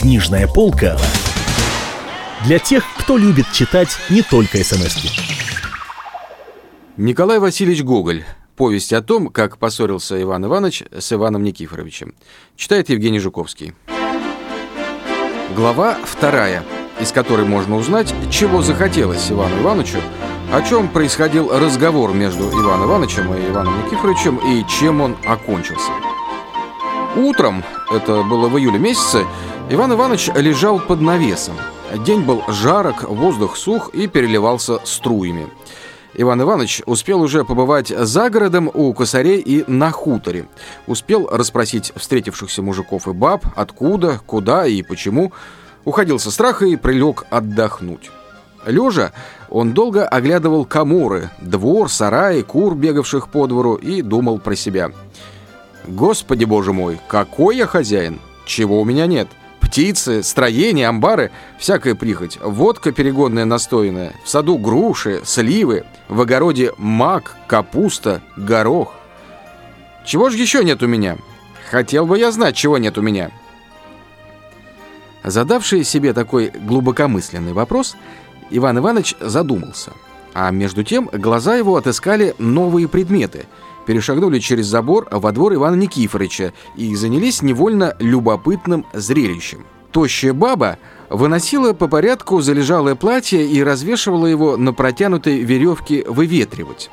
Книжная полка для тех, кто любит читать не только смс -ки. Николай Васильевич Гоголь. Повесть о том, как поссорился Иван Иванович с Иваном Никифоровичем. Читает Евгений Жуковский. Глава вторая, из которой можно узнать, чего захотелось Ивану Ивановичу, о чем происходил разговор между Иваном Ивановичем и Иваном Никифоровичем и чем он окончился. Утром, это было в июле месяце, Иван Иванович лежал под навесом. День был жарок, воздух сух и переливался струями. Иван Иванович успел уже побывать за городом у косарей и на хуторе. Успел расспросить встретившихся мужиков и баб, откуда, куда и почему. Уходил со страха и прилег отдохнуть. Лежа, он долго оглядывал коморы, двор, сараи, кур, бегавших по двору, и думал про себя. «Господи, боже мой, какой я хозяин! Чего у меня нет? Птицы, строения, амбары, всякая прихоть. Водка перегонная настоянная, в саду груши, сливы, в огороде мак, капуста, горох. Чего же еще нет у меня? Хотел бы я знать, чего нет у меня. Задавший себе такой глубокомысленный вопрос, Иван Иванович задумался. А между тем глаза его отыскали новые предметы – перешагнули через забор во двор Ивана Никифоровича и занялись невольно любопытным зрелищем. Тощая баба выносила по порядку залежалое платье и развешивала его на протянутой веревке выветривать.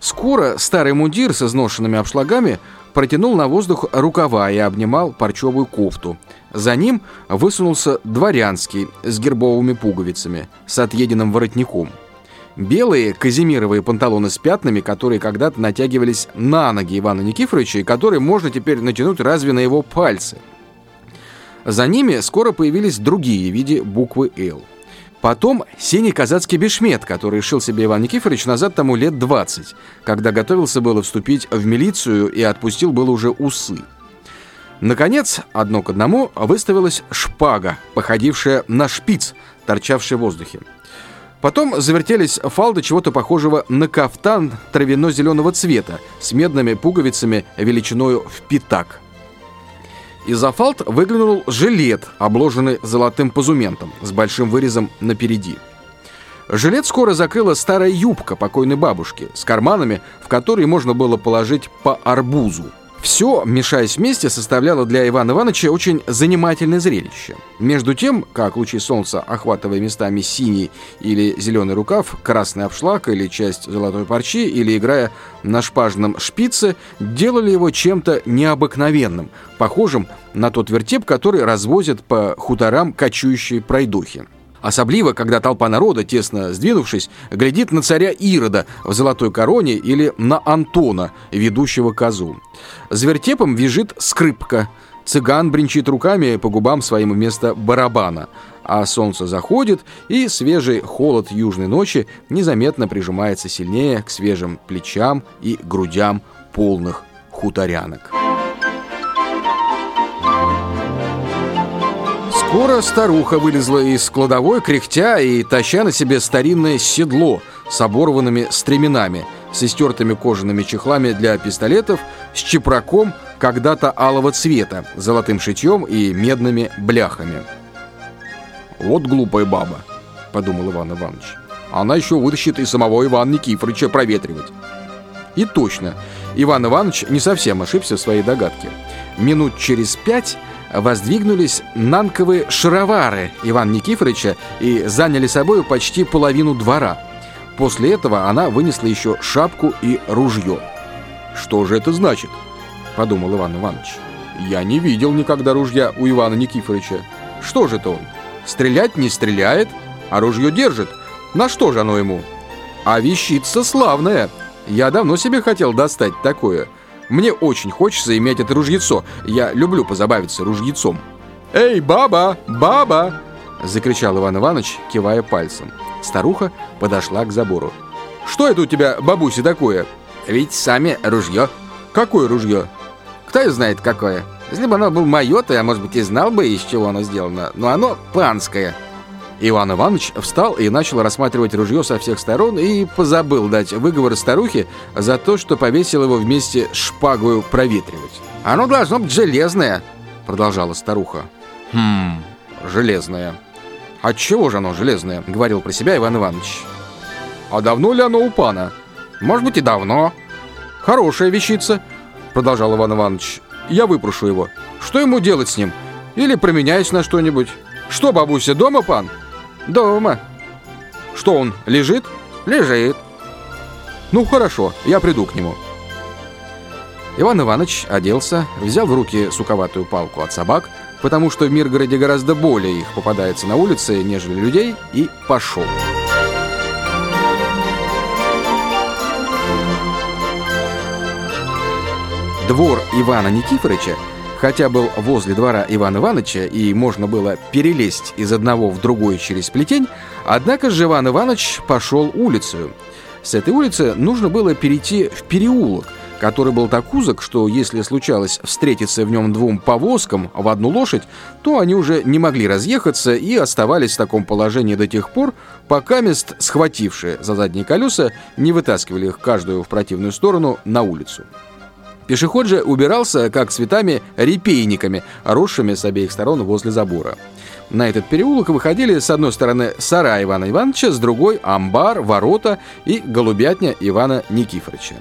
Скоро старый мундир с изношенными обшлагами протянул на воздух рукава и обнимал парчевую кофту. За ним высунулся дворянский с гербовыми пуговицами, с отъеденным воротником – Белые казимировые панталоны с пятнами, которые когда-то натягивались на ноги Ивана Никифоровича и которые можно теперь натянуть разве на его пальцы. За ними скоро появились другие в виде буквы «Л». Потом синий казацкий бешмет, который шил себе Иван Никифорович назад тому лет 20, когда готовился было вступить в милицию и отпустил было уже усы. Наконец, одно к одному, выставилась шпага, походившая на шпиц, торчавший в воздухе. Потом завертелись фалды чего-то похожего на кафтан травяно-зеленого цвета с медными пуговицами величиною в пятак. Из-за фалд выглянул жилет, обложенный золотым позументом, с большим вырезом напереди. Жилет скоро закрыла старая юбка покойной бабушки с карманами, в которые можно было положить по арбузу. Все, мешаясь вместе, составляло для Ивана Ивановича очень занимательное зрелище. Между тем, как лучи солнца, охватывая местами синий или зеленый рукав, красный обшлаг или часть золотой парчи, или играя на шпажном шпице, делали его чем-то необыкновенным, похожим на тот вертеп, который развозят по хуторам кочующие пройдухи. Особливо, когда толпа народа, тесно сдвинувшись, глядит на царя Ирода в золотой короне или на Антона, ведущего козу. За вертепом вяжет скрипка. Цыган бренчит руками по губам своим вместо барабана. А солнце заходит, и свежий холод южной ночи незаметно прижимается сильнее к свежим плечам и грудям полных хуторянок. Скоро старуха вылезла из кладовой, кряхтя и таща на себе старинное седло с оборванными стременами, с истертыми кожаными чехлами для пистолетов, с чепраком когда-то алого цвета, золотым шитьем и медными бляхами. «Вот глупая баба», — подумал Иван Иванович. «Она еще вытащит и самого Ивана Никифоровича проветривать». И точно, Иван Иванович не совсем ошибся в своей догадке. Минут через пять воздвигнулись нанковые шаровары Ивана Никифоровича и заняли собою почти половину двора. После этого она вынесла еще шапку и ружье. «Что же это значит?» – подумал Иван Иванович. «Я не видел никогда ружья у Ивана Никифоровича. Что же это он? Стрелять не стреляет, а ружье держит. На что же оно ему? А вещица славная. Я давно себе хотел достать такое. Мне очень хочется иметь это ружьецо. Я люблю позабавиться ружьецом. «Эй, баба! Баба!» Закричал Иван Иванович, кивая пальцем. Старуха подошла к забору. «Что это у тебя, бабуся, такое?» «Ведь сами ружье». «Какое ружье?» «Кто и знает, какое. Если бы оно было мое, то я, может быть, и знал бы, из чего оно сделано. Но оно панское». Иван Иванович встал и начал рассматривать ружье со всех сторон и позабыл дать выговор старухе за то, что повесил его вместе с шпагою проветривать. «Оно должно быть железное», — продолжала старуха. Хм, железное. Отчего же оно железное? Говорил про себя Иван Иванович. А давно ли оно у пана? Может быть и давно. Хорошая вещица, продолжал Иван Иванович. Я выпрошу его. Что ему делать с ним? Или променяюсь на что-нибудь? Что, бабуся, дома пан? Дома. Что он, лежит? Лежит. Ну, хорошо, я приду к нему. Иван Иванович оделся, взял в руки суковатую палку от собак, потому что в Миргороде гораздо более их попадается на улице, нежели людей, и пошел. Двор Ивана Никифоровича, хотя был возле двора Ивана Ивановича и можно было перелезть из одного в другой через плетень, однако же Иван Иванович пошел улицу. С этой улицы нужно было перейти в переулок, который был так узок, что если случалось встретиться в нем двум повозкам в одну лошадь, то они уже не могли разъехаться и оставались в таком положении до тех пор, пока мест, схватившие за задние колеса, не вытаскивали их каждую в противную сторону на улицу. Пешеход же убирался, как цветами, репейниками, росшими с обеих сторон возле забора. На этот переулок выходили с одной стороны сарай Ивана Ивановича, с другой – амбар, ворота и голубятня Ивана Никифоровича.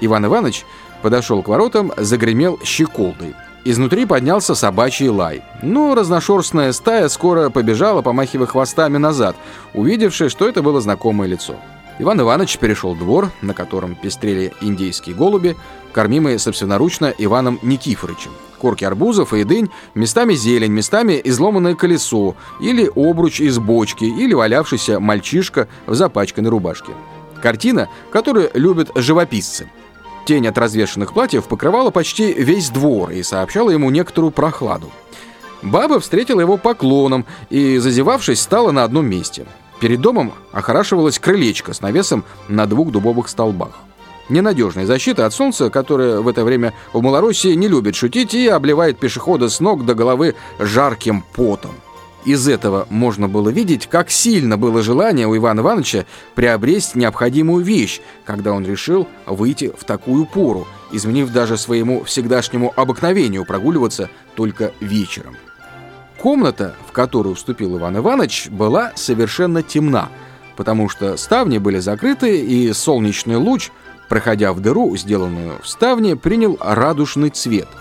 Иван Иванович подошел к воротам, загремел щеколдой. Изнутри поднялся собачий лай. Но разношерстная стая скоро побежала, помахивая хвостами назад, увидевши, что это было знакомое лицо. Иван Иванович перешел двор, на котором пестрели индейские голуби, кормимые собственноручно Иваном Никифоровичем. Корки арбузов и дынь, местами зелень, местами изломанное колесо, или обруч из бочки, или валявшийся мальчишка в запачканной рубашке. Картина, которую любят живописцы. Тень от развешанных платьев покрывала почти весь двор и сообщала ему некоторую прохладу. Баба встретила его поклоном и, зазевавшись, стала на одном месте. Перед домом охорашивалась крылечко с навесом на двух дубовых столбах. Ненадежная защита от солнца, которая в это время в Малороссии не любит шутить и обливает пешехода с ног до головы жарким потом. Из этого можно было видеть, как сильно было желание у Ивана Ивановича приобрести необходимую вещь, когда он решил выйти в такую пору, изменив даже своему всегдашнему обыкновению прогуливаться только вечером. Комната, в которую вступил Иван Иванович, была совершенно темна, потому что ставни были закрыты, и солнечный луч, проходя в дыру, сделанную в ставне, принял радужный цвет –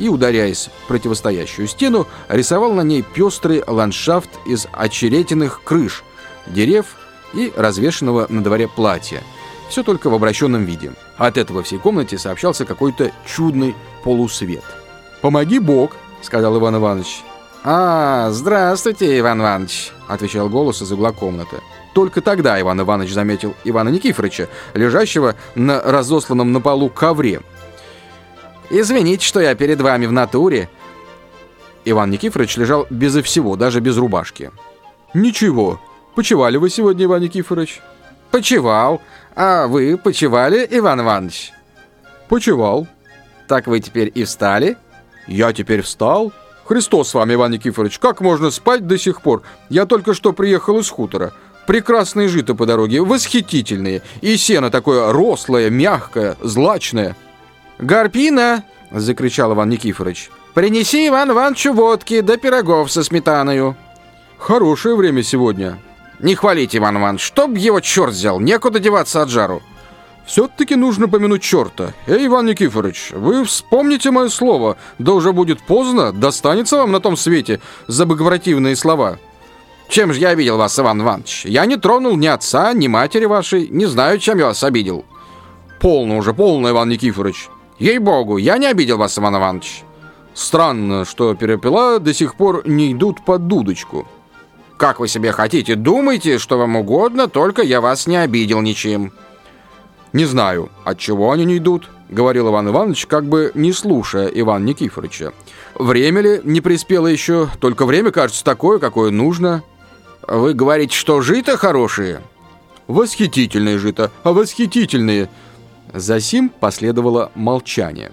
и, ударяясь в противостоящую стену, рисовал на ней пестрый ландшафт из очеретиных крыш, дерев и развешенного на дворе платья. Все только в обращенном виде. От этого всей комнате сообщался какой-то чудный полусвет. «Помоги Бог», — сказал Иван Иванович. «А, здравствуйте, Иван Иванович», — отвечал голос из угла комнаты. Только тогда Иван Иванович заметил Ивана Никифоровича, лежащего на разосланном на полу ковре, Извините, что я перед вами в натуре». Иван Никифорович лежал безо всего, даже без рубашки. «Ничего. Почевали вы сегодня, Иван Никифорович?» «Почевал. А вы почевали, Иван Иванович?» «Почевал». «Так вы теперь и встали?» «Я теперь встал?» «Христос с вами, Иван Никифорович, как можно спать до сих пор? Я только что приехал из хутора. Прекрасные жито по дороге, восхитительные. И сено такое рослое, мягкое, злачное». «Гарпина!» — закричал Иван Никифорович. «Принеси Иван Ивановичу водки да пирогов со сметаною». «Хорошее время сегодня». «Не хвалите, Иван Иванович, чтоб его черт взял, некуда деваться от жару». «Все-таки нужно помянуть черта. Эй, Иван Никифорович, вы вспомните мое слово, да уже будет поздно, достанется вам на том свете за богопротивные слова». «Чем же я обидел вас, Иван Иванович? Я не тронул ни отца, ни матери вашей, не знаю, чем я вас обидел». «Полно уже, полно, Иван Никифорович. Ей-богу, я не обидел вас, Иван Иванович. Странно, что перепела до сих пор не идут под дудочку. Как вы себе хотите, думайте, что вам угодно, только я вас не обидел ничем. Не знаю, от чего они не идут, говорил Иван Иванович, как бы не слушая Ивана Никифоровича. Время ли не приспело еще, только время кажется такое, какое нужно. Вы говорите, что жито хорошие? Восхитительные жито, а восхитительные – Засим последовало молчание.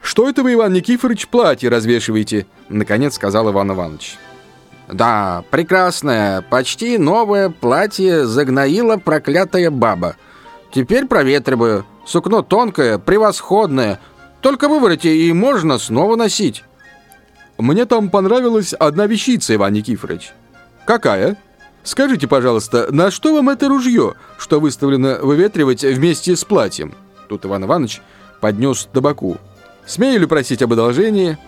«Что это вы, Иван Никифорович, платье развешиваете?» Наконец сказал Иван Иванович. «Да, прекрасное, почти новое платье загноила проклятая баба. Теперь проветриваю. Сукно тонкое, превосходное. Только выворите, и можно снова носить». Мне там понравилась одна вещица, Иван Никифорович. Какая? Скажите, пожалуйста, на что вам это ружье, что выставлено выветривать вместе с платьем? Тут Иван Иванович поднес табаку. Смею ли просить об одолжении?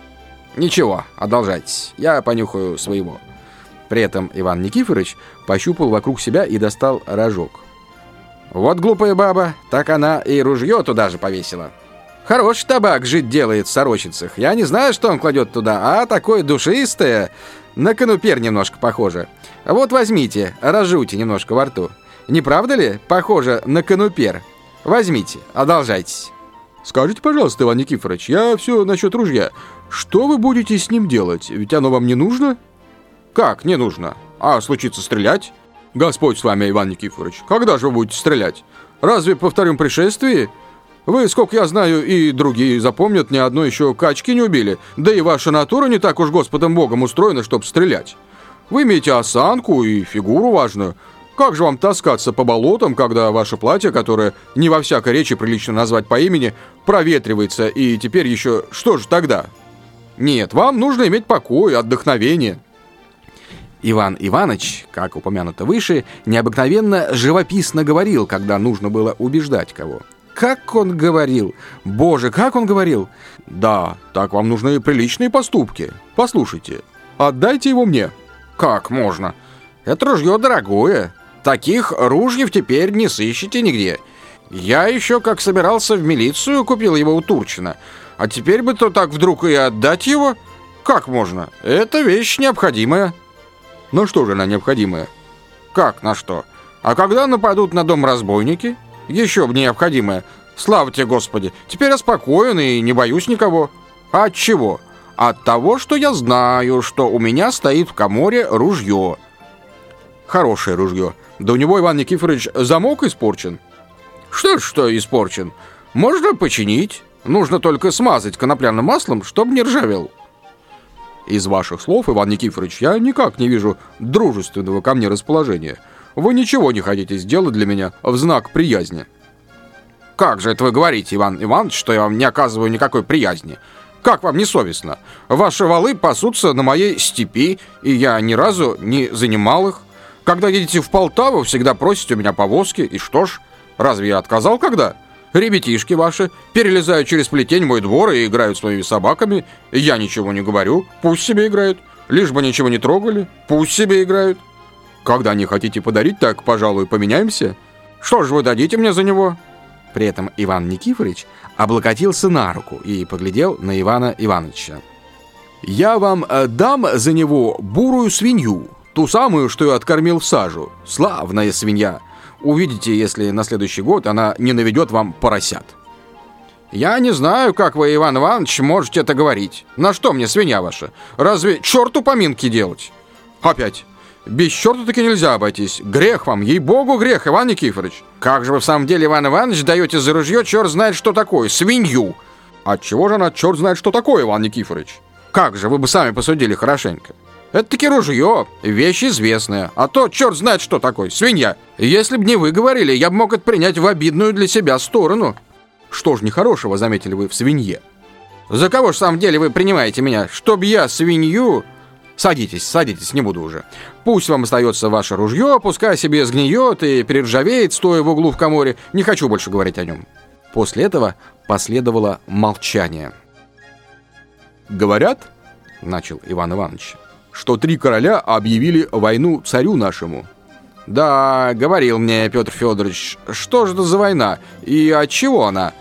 Ничего, одолжайтесь. Я понюхаю своего. При этом Иван Никифорович пощупал вокруг себя и достал рожок. Вот глупая баба, так она и ружье туда же повесила. Хороший табак жить делает в сорочицах. Я не знаю, что он кладет туда, а такое душистое, на конупер немножко похоже. Вот возьмите, разжуйте немножко во рту. Не правда ли похоже на конупер? Возьмите, одолжайтесь. Скажите, пожалуйста, Иван Никифорович, я все насчет ружья. Что вы будете с ним делать? Ведь оно вам не нужно? Как не нужно? А случится стрелять? Господь с вами, Иван Никифорович. Когда же вы будете стрелять? Разве по втором пришествии? Вы, сколько я знаю, и другие запомнят, ни одной еще качки не убили. Да и ваша натура не так уж Господом Богом устроена, чтобы стрелять. Вы имеете осанку и фигуру важную. Как же вам таскаться по болотам, когда ваше платье, которое не во всякой речи прилично назвать по имени, проветривается, и теперь еще что же тогда? Нет, вам нужно иметь покой, отдохновение. Иван Иванович, как упомянуто выше, необыкновенно живописно говорил, когда нужно было убеждать кого. Как он говорил! Боже, как он говорил! Да, так вам нужны приличные поступки. Послушайте, отдайте его мне. Как можно? Это ружье дорогое. Таких ружьев теперь не сыщете нигде. Я еще как собирался в милицию, купил его у Турчина. А теперь бы то так вдруг и отдать его? Как можно? Это вещь необходимая. Ну что же она необходимая? Как на что? А когда нападут на дом разбойники? Еще бы необходимое. Слава тебе, Господи. Теперь я спокоен и не боюсь никого. А от чего? От того, что я знаю, что у меня стоит в коморе ружье. Хорошее ружье. Да у него, Иван Никифорович, замок испорчен. Что ж, что испорчен? Можно починить. Нужно только смазать конопляным маслом, чтобы не ржавел. Из ваших слов, Иван Никифорович, я никак не вижу дружественного ко мне расположения. Вы ничего не хотите сделать для меня в знак приязни. Как же это вы говорите, Иван Иванович, что я вам не оказываю никакой приязни? Как вам не совестно? Ваши валы пасутся на моей степи, и я ни разу не занимал их. Когда едете в Полтаву, всегда просите у меня повозки. И что ж, разве я отказал когда? Ребятишки ваши перелезают через плетень мой двор и играют с моими собаками. Я ничего не говорю, пусть себе играют. Лишь бы ничего не трогали, пусть себе играют. Когда не хотите подарить, так, пожалуй, поменяемся. Что же вы дадите мне за него?» При этом Иван Никифорович облокотился на руку и поглядел на Ивана Ивановича. «Я вам э, дам за него бурую свинью, Ту самую, что я откормил в сажу. Славная свинья. Увидите, если на следующий год она не наведет вам поросят. Я не знаю, как вы, Иван Иванович, можете это говорить. На что мне свинья ваша? Разве черту поминки делать? Опять. Без черта таки нельзя обойтись. Грех вам, ей-богу, грех, Иван Никифорович. Как же вы в самом деле, Иван Иванович, даете за ружье черт знает что такое, свинью? Отчего же она черт знает что такое, Иван Никифорович? Как же, вы бы сами посудили хорошенько. Это таки ружье, вещь известная. А то черт знает, что такое, свинья. Если б не вы говорили, я бы мог это принять в обидную для себя сторону. Что ж нехорошего, заметили вы, в свинье? За кого ж в самом деле вы принимаете меня? Чтоб я свинью... Садитесь, садитесь, не буду уже. Пусть вам остается ваше ружье, пускай себе сгниет и перержавеет, стоя в углу в коморе. Не хочу больше говорить о нем. После этого последовало молчание. «Говорят, — начал Иван Иванович, — что три короля объявили войну царю нашему. Да, говорил мне Петр Федорович, что же это за война и от чего она?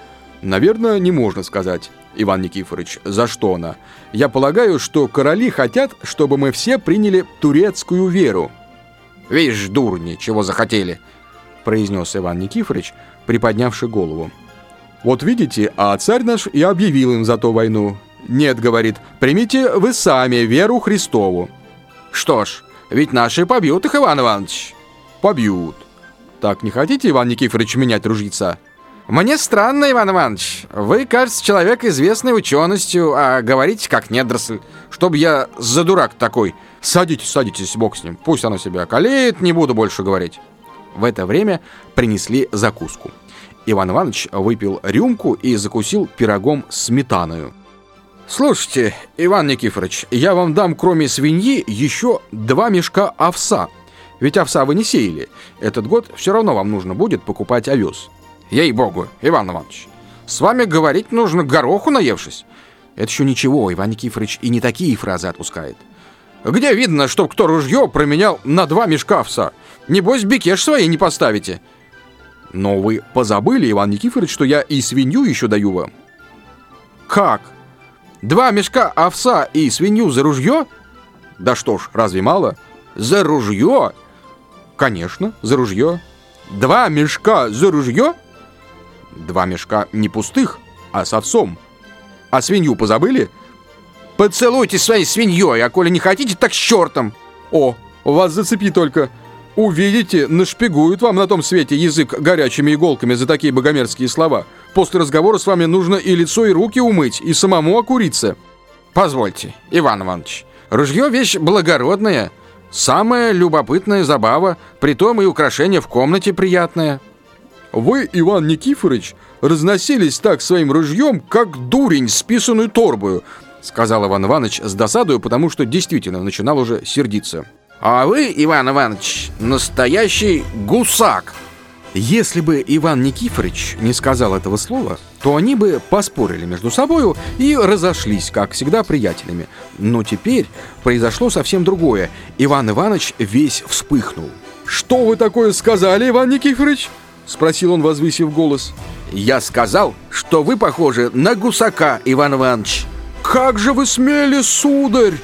Наверное, не можно сказать, Иван Никифорович, за что она. Я полагаю, что короли хотят, чтобы мы все приняли турецкую веру. Видишь, дурни, чего захотели, произнес Иван Никифорович, приподнявший голову. Вот видите, а царь наш и объявил им за то войну. «Нет, — говорит, — примите вы сами веру Христову». «Что ж, ведь наши побьют их, Иван Иванович». «Побьют». «Так не хотите, Иван Никифорович, менять ружьица?» «Мне странно, Иван Иванович. Вы, кажется, человек известный ученостью, а говорите как недоросль. Чтоб я за дурак такой. Садитесь, садитесь, бог с ним. Пусть оно себя колеет, не буду больше говорить». В это время принесли закуску. Иван Иванович выпил рюмку и закусил пирогом сметаною. Слушайте, Иван Никифорович, я вам дам кроме свиньи еще два мешка овса. Ведь овса вы не сеяли. Этот год все равно вам нужно будет покупать овес. Ей-богу, Иван Иванович, с вами говорить нужно гороху наевшись. Это еще ничего, Иван Никифорович и не такие фразы отпускает. Где видно, чтоб кто ружье променял на два мешка овса? Небось, бикеш своей не поставите. Но вы позабыли, Иван Никифорович, что я и свинью еще даю вам. Как? Два мешка овса и свинью за ружье? Да что ж, разве мало? За ружье? Конечно, за ружье. Два мешка за ружье? Два мешка не пустых, а с овсом. А свинью позабыли? Поцелуйте своей свиньей, а коли не хотите, так с чертом. О, вас зацепи только. Увидите, нашпигуют вам на том свете язык горячими иголками за такие богомерзкие слова. После разговора с вами нужно и лицо, и руки умыть, и самому окуриться. Позвольте, Иван Иванович, ружье вещь благородная, самая любопытная забава, притом и украшение в комнате приятное. Вы, Иван Никифорович, разносились так своим ружьем, как дурень списанную торбою, сказал Иван Иванович с досадою, потому что действительно начинал уже сердиться. А вы, Иван Иванович, настоящий гусак. Если бы Иван Никифорович не сказал этого слова, то они бы поспорили между собою и разошлись, как всегда, приятелями. Но теперь произошло совсем другое. Иван Иванович весь вспыхнул. «Что вы такое сказали, Иван Никифорович?» — спросил он, возвысив голос. «Я сказал, что вы похожи на гусака, Иван Иванович». «Как же вы смели, сударь!»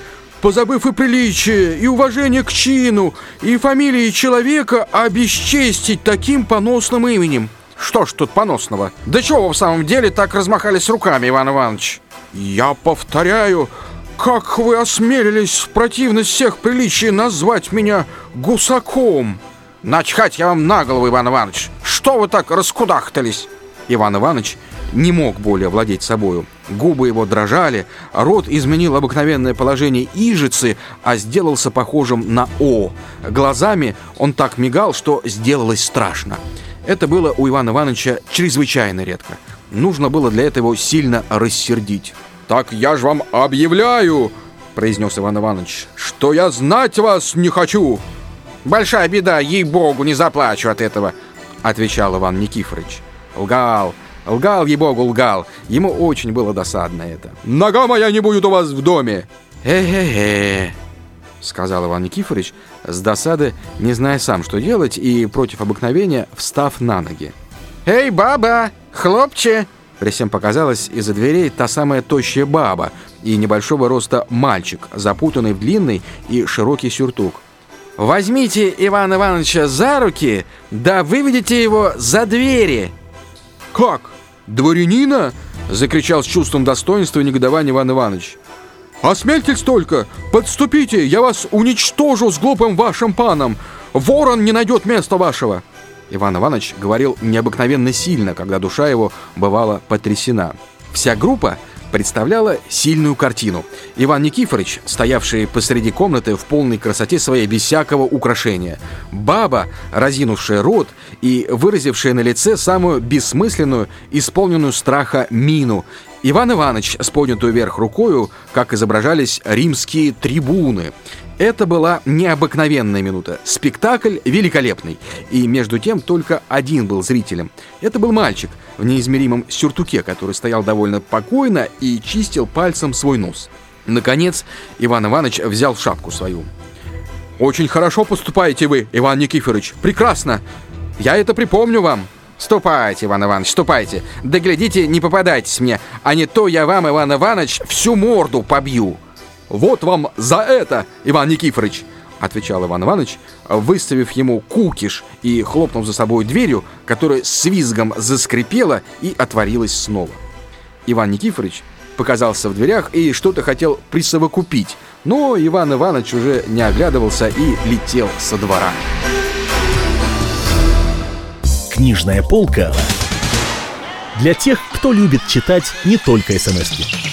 Позабыв и приличие, и уважение к чину, и фамилии человека, обесчестить таким поносным именем. Что ж тут поносного? Да чего вы в самом деле так размахались руками, Иван Иванович? Я повторяю, как вы осмелились в противность всех приличий назвать меня гусаком? Начхать я вам на голову, Иван Иванович. Что вы так раскудахтались? Иван Иванович не мог более владеть собою. Губы его дрожали, рот изменил обыкновенное положение ижицы, а сделался похожим на О. Глазами он так мигал, что сделалось страшно. Это было у Ивана Ивановича чрезвычайно редко. Нужно было для этого сильно рассердить. «Так я же вам объявляю!» — произнес Иван Иванович, — «что я знать вас не хочу!» «Большая беда, ей-богу, не заплачу от этого!» — отвечал Иван Никифорович. Лгал, Лгал, ей-богу, лгал. Ему очень было досадно это. «Нога моя не будет у вас в доме!» «Э-э-э!» сказал Иван Никифорович, с досады, не зная сам, что делать, и против обыкновения, встав на ноги. «Эй, баба! Хлопче!» Всем показалась из-за дверей та самая тощая баба и небольшого роста мальчик, запутанный в длинный и широкий сюртук. «Возьмите Ивана Ивановича за руки, да выведите его за двери!» «Как? Дворянина?» — закричал с чувством достоинства и негодования Иван Иванович. «Осмельтесь только! Подступите! Я вас уничтожу с глупым вашим паном! Ворон не найдет места вашего!» Иван Иванович говорил необыкновенно сильно, когда душа его бывала потрясена. Вся группа представляла сильную картину. Иван Никифорович, стоявший посреди комнаты в полной красоте своей без всякого украшения. Баба, разинувшая рот и выразившая на лице самую бессмысленную, исполненную страха мину. Иван Иванович с поднятую вверх рукою, как изображались римские трибуны. Это была необыкновенная минута. Спектакль великолепный. И между тем только один был зрителем. Это был мальчик в неизмеримом сюртуке, который стоял довольно покойно и чистил пальцем свой нос. Наконец, Иван Иванович взял шапку свою. «Очень хорошо поступаете вы, Иван Никифорович. Прекрасно. Я это припомню вам». «Ступайте, Иван Иванович, ступайте. Да глядите, не попадайтесь мне, а не то я вам, Иван Иванович, всю морду побью». «Вот вам за это, Иван Никифорович!» — отвечал Иван Иванович, выставив ему кукиш и хлопнув за собой дверью, которая с визгом заскрипела и отворилась снова. Иван Никифорович показался в дверях и что-то хотел присовокупить, но Иван Иванович уже не оглядывался и летел со двора. Книжная полка для тех, кто любит читать не только смс -ки.